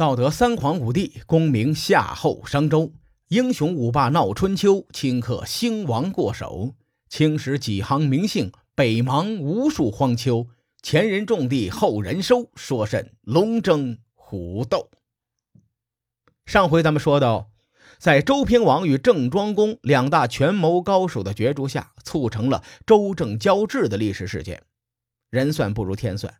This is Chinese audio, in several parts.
道德三皇五帝，功名夏后商周，英雄五霸闹春秋，顷刻兴亡过手。青史几行名姓，北邙无数荒丘。前人种地，后人收，说甚龙争虎斗？上回咱们说到，在周平王与郑庄公两大权谋高手的角逐下，促成了周郑交质的历史事件。人算不如天算。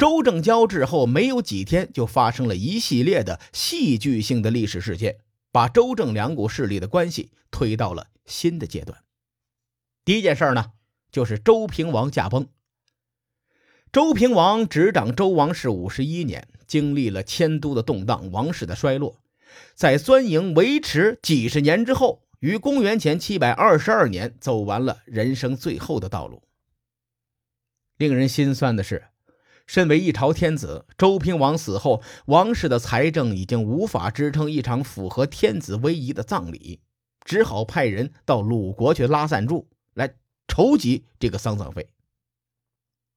周郑交质后没有几天，就发生了一系列的戏剧性的历史事件，把周郑两股势力的关系推到了新的阶段。第一件事呢，就是周平王驾崩。周平王执掌周王室五十一年，经历了迁都的动荡，王室的衰落，在钻营维持几十年之后，于公元前七百二十二年走完了人生最后的道路。令人心酸的是。身为一朝天子，周平王死后，王室的财政已经无法支撑一场符合天子威仪的葬礼，只好派人到鲁国去拉赞助，来筹集这个丧葬费。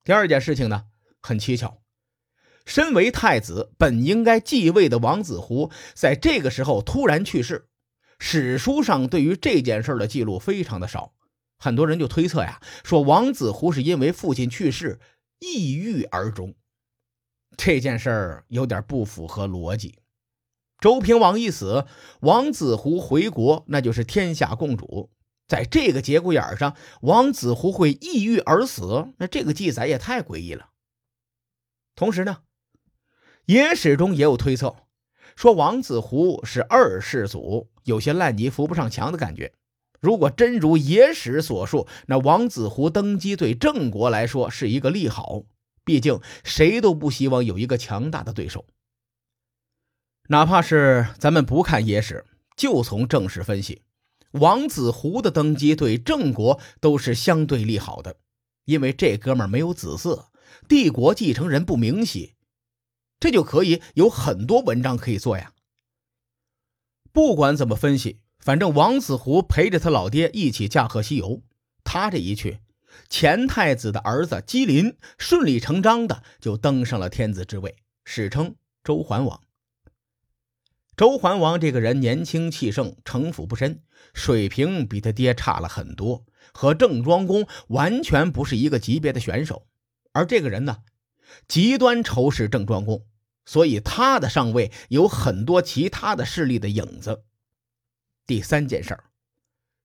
第二件事情呢，很蹊跷，身为太子，本应该继位的王子胡，在这个时候突然去世。史书上对于这件事的记录非常的少，很多人就推测呀，说王子胡是因为父亲去世。抑郁而终，这件事儿有点不符合逻辑。周平王一死，王子胡回国，那就是天下共主。在这个节骨眼上，王子胡会抑郁而死，那这个记载也太诡异了。同时呢，野史中也有推测，说王子胡是二世祖，有些烂泥扶不上墙的感觉。如果真如野史所述，那王子胡登基对郑国来说是一个利好，毕竟谁都不希望有一个强大的对手。哪怕是咱们不看野史，就从正史分析，王子胡的登基对郑国都是相对利好的，因为这哥们没有子嗣，帝国继承人不明晰，这就可以有很多文章可以做呀。不管怎么分析。反正王子胡陪着他老爹一起驾鹤西游，他这一去，前太子的儿子姬林顺理成章的就登上了天子之位，史称周桓王。周桓王这个人年轻气盛，城府不深，水平比他爹差了很多，和郑庄公完全不是一个级别的选手。而这个人呢，极端仇视郑庄公，所以他的上位有很多其他的势力的影子。第三件事儿，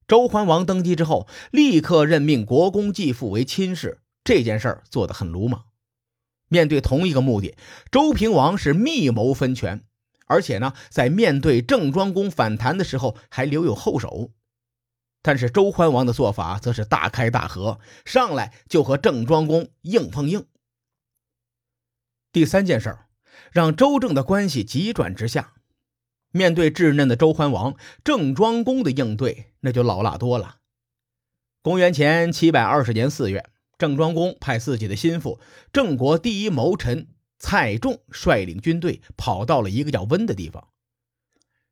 周桓王登基之后，立刻任命国公继父为亲事，这件事儿做得很鲁莽。面对同一个目的，周平王是密谋分权，而且呢，在面对郑庄公反弹的时候还留有后手。但是周桓王的做法则是大开大合，上来就和郑庄公硬碰硬。第三件事儿，让周郑的关系急转直下。面对稚嫩的周桓王，郑庄公的应对那就老辣多了。公元前七百二十年四月，郑庄公派自己的心腹、郑国第一谋臣蔡仲率领军队跑到了一个叫温的地方，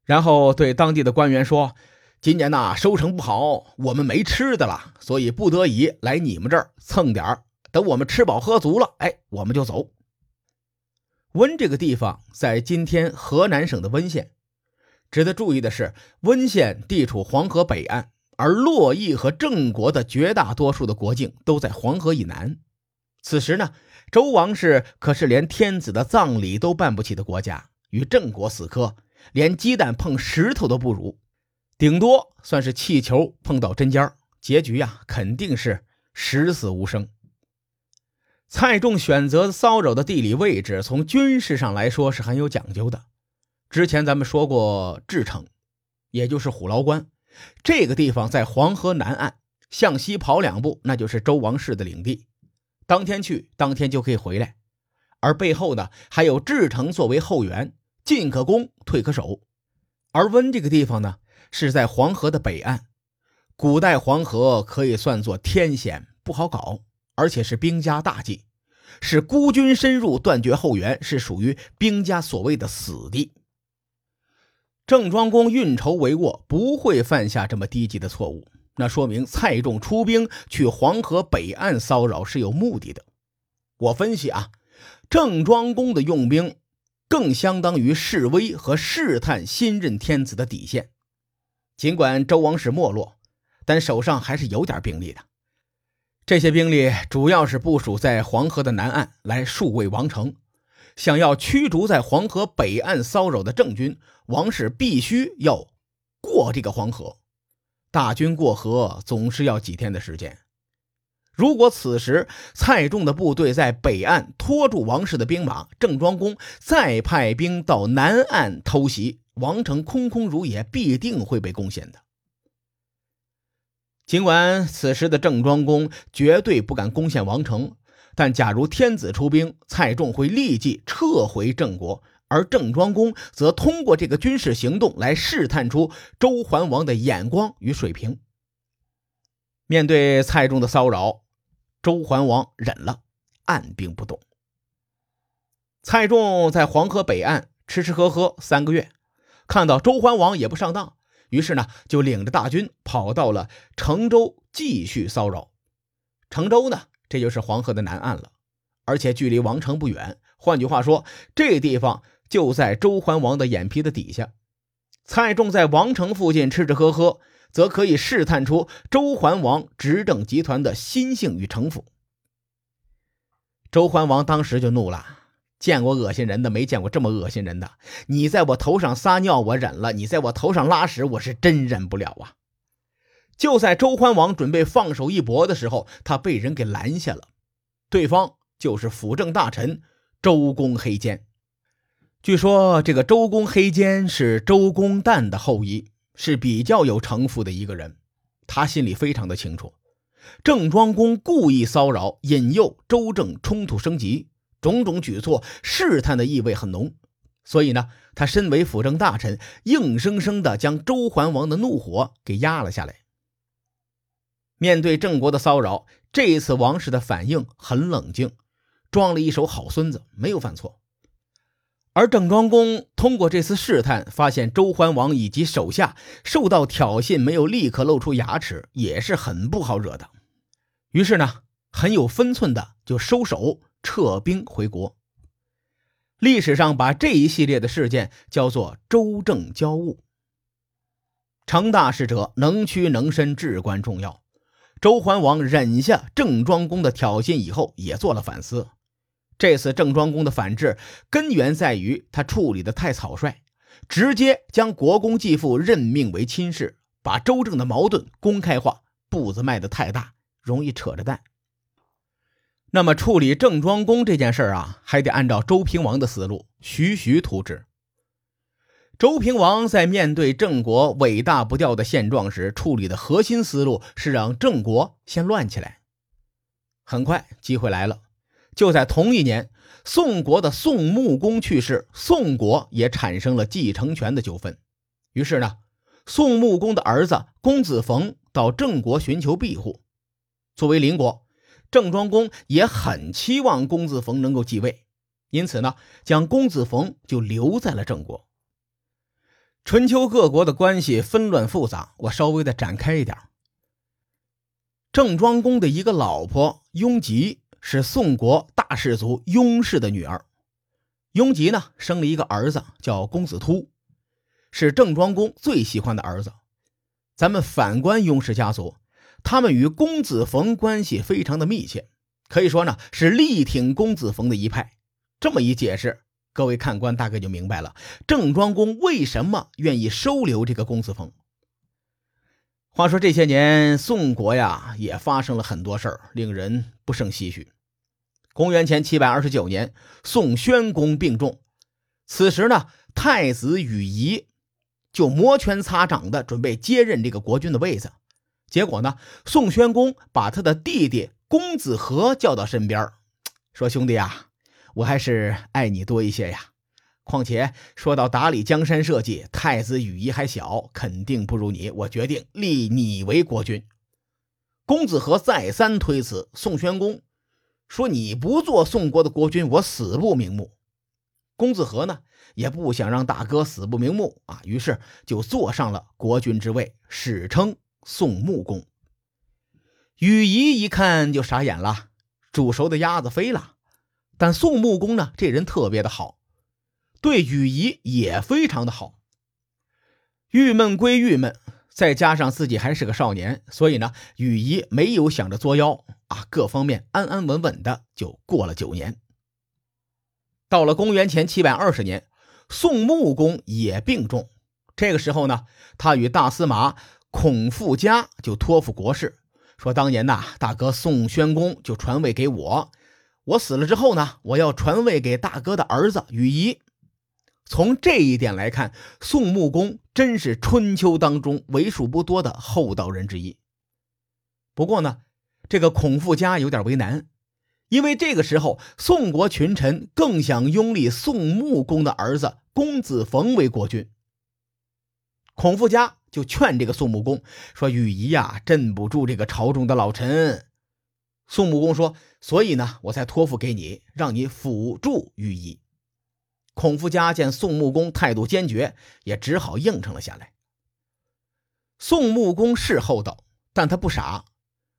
然后对当地的官员说：“今年呐收成不好，我们没吃的了，所以不得已来你们这儿蹭点儿。等我们吃饱喝足了，哎，我们就走。”温这个地方在今天河南省的温县。值得注意的是，温县地处黄河北岸，而洛邑和郑国的绝大多数的国境都在黄河以南。此时呢，周王室可是连天子的葬礼都办不起的国家，与郑国死磕，连鸡蛋碰石头都不如，顶多算是气球碰到针尖结局呀，肯定是十死无生。蔡仲选择骚扰的地理位置，从军事上来说是很有讲究的。之前咱们说过，至城，也就是虎牢关，这个地方在黄河南岸，向西跑两步，那就是周王室的领地。当天去，当天就可以回来。而背后呢，还有至城作为后援，进可攻，退可守。而温这个地方呢，是在黄河的北岸，古代黄河可以算作天险，不好搞，而且是兵家大忌，是孤军深入，断绝后援，是属于兵家所谓的死地。郑庄公运筹帷幄，不会犯下这么低级的错误。那说明蔡仲出兵去黄河北岸骚扰是有目的的。我分析啊，郑庄公的用兵更相当于示威和试探新任天子的底线。尽管周王室没落，但手上还是有点兵力的。这些兵力主要是部署在黄河的南岸，来戍卫王城。想要驱逐在黄河北岸骚扰的郑军，王室必须要过这个黄河。大军过河总是要几天的时间。如果此时蔡仲的部队在北岸拖住王室的兵马，郑庄公再派兵到南岸偷袭，王城空空如也，必定会被攻陷的。尽管此时的郑庄公绝对不敢攻陷王城，但假如天子出兵，蔡仲会立即撤回郑国，而郑庄公则通过这个军事行动来试探出周桓王的眼光与水平。面对蔡仲的骚扰。周桓王忍了，按兵不动。蔡仲在黄河北岸吃吃喝喝三个月，看到周桓王也不上当，于是呢就领着大军跑到了成州继续骚扰。成州呢，这就是黄河的南岸了，而且距离王城不远。换句话说，这地方就在周桓王的眼皮子底下。蔡仲在王城附近吃吃喝喝。则可以试探出周桓王执政集团的心性与城府。周桓王当时就怒了，见过恶心人的，没见过这么恶心人的。你在我头上撒尿，我忍了；你在我头上拉屎，我是真忍不了啊！就在周桓王准备放手一搏的时候，他被人给拦下了。对方就是辅政大臣周公黑肩。据说这个周公黑肩是周公旦的后裔。是比较有城府的一个人，他心里非常的清楚，郑庄公故意骚扰、引诱周郑冲突升级，种种举措试探的意味很浓，所以呢，他身为辅政大臣，硬生生的将周桓王的怒火给压了下来。面对郑国的骚扰，这一次王室的反应很冷静，装了一手好孙子，没有犯错。而郑庄公通过这次试探，发现周桓王以及手下受到挑衅，没有立刻露出牙齿，也是很不好惹的。于是呢，很有分寸的就收手撤兵回国。历史上把这一系列的事件叫做周郑交恶。成大事者能屈能伸至关重要。周桓王忍下郑庄公的挑衅以后，也做了反思。这次郑庄公的反制根源在于他处理的太草率，直接将国公继父任命为亲事，把周正的矛盾公开化，步子迈得太大，容易扯着蛋。那么处理郑庄公这件事啊，还得按照周平王的思路，徐徐图之。周平王在面对郑国尾大不掉的现状时，处理的核心思路是让郑国先乱起来。很快，机会来了。就在同一年，宋国的宋穆公去世，宋国也产生了继承权的纠纷。于是呢，宋穆公的儿子公子冯到郑国寻求庇护。作为邻国，郑庄公也很期望公子冯能够继位，因此呢，将公子冯就留在了郑国。春秋各国的关系纷乱复杂，我稍微的展开一点。郑庄公的一个老婆雍吉。是宋国大氏族雍氏的女儿，雍吉呢生了一个儿子，叫公子突，是郑庄公最喜欢的儿子。咱们反观雍氏家族，他们与公子冯关系非常的密切，可以说呢是力挺公子冯的一派。这么一解释，各位看官大概就明白了郑庄公为什么愿意收留这个公子冯。话说这些年，宋国呀也发生了很多事儿，令人不胜唏嘘。公元前七百二十九年，宋宣公病重。此时呢，太子禹仪就摩拳擦掌的准备接任这个国君的位子。结果呢，宋宣公把他的弟弟公子和叫到身边，说：“兄弟啊，我还是爱你多一些呀。况且说到打理江山社稷，太子羽仪还小，肯定不如你。我决定立你为国君。”公子和再三推辞，宋宣公。说你不做宋国的国君，我死不瞑目。公子和呢，也不想让大哥死不瞑目啊，于是就坐上了国君之位，史称宋穆公。羽仪一看就傻眼了，煮熟的鸭子飞了。但宋穆公呢，这人特别的好，对雨仪也非常的好。郁闷归郁闷，再加上自己还是个少年，所以呢，雨仪没有想着作妖啊，各方面安安稳稳的就过了九年。到了公元前七百二十年，宋穆公也病重，这个时候呢，他与大司马孔富嘉就托付国事，说当年呐，大哥宋宣公就传位给我，我死了之后呢，我要传位给大哥的儿子禹仪。从这一点来看，宋穆公真是春秋当中为数不多的厚道人之一。不过呢，这个孔富家有点为难，因为这个时候宋国群臣更想拥立宋穆公的儿子公子冯为国君。孔富家就劝这个宋穆公说：“禹仪呀，镇不住这个朝中的老臣。”宋穆公说：“所以呢，我才托付给你，让你辅助禹仪。”孔夫家见宋穆公态度坚决，也只好应承了下来。宋穆公是厚道，但他不傻，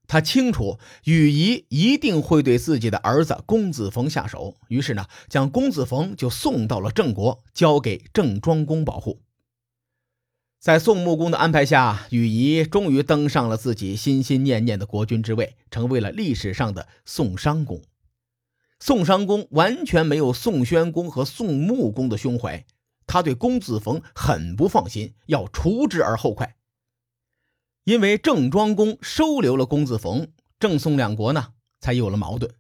他清楚禹仪一定会对自己的儿子公子冯下手，于是呢，将公子冯就送到了郑国，交给郑庄公保护。在宋穆公的安排下，禹仪终于登上了自己心心念念的国君之位，成为了历史上的宋商公。宋商公完全没有宋宣公和宋穆公的胸怀，他对公子冯很不放心，要除之而后快。因为郑庄公收留了公子冯，郑宋两国呢才有了矛盾。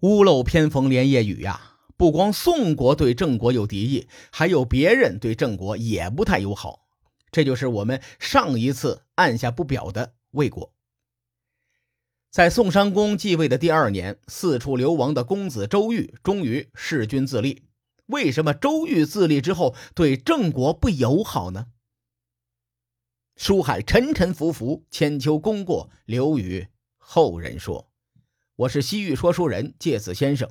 屋漏偏逢连夜雨呀，不光宋国对郑国有敌意，还有别人对郑国也不太友好。这就是我们上一次按下不表的魏国。在宋襄公继位的第二年，四处流亡的公子周瑜终于弑君自立。为什么周瑜自立之后对郑国不友好呢？书海沉沉浮浮，千秋功过留与后人说。我是西域说书人介子先生，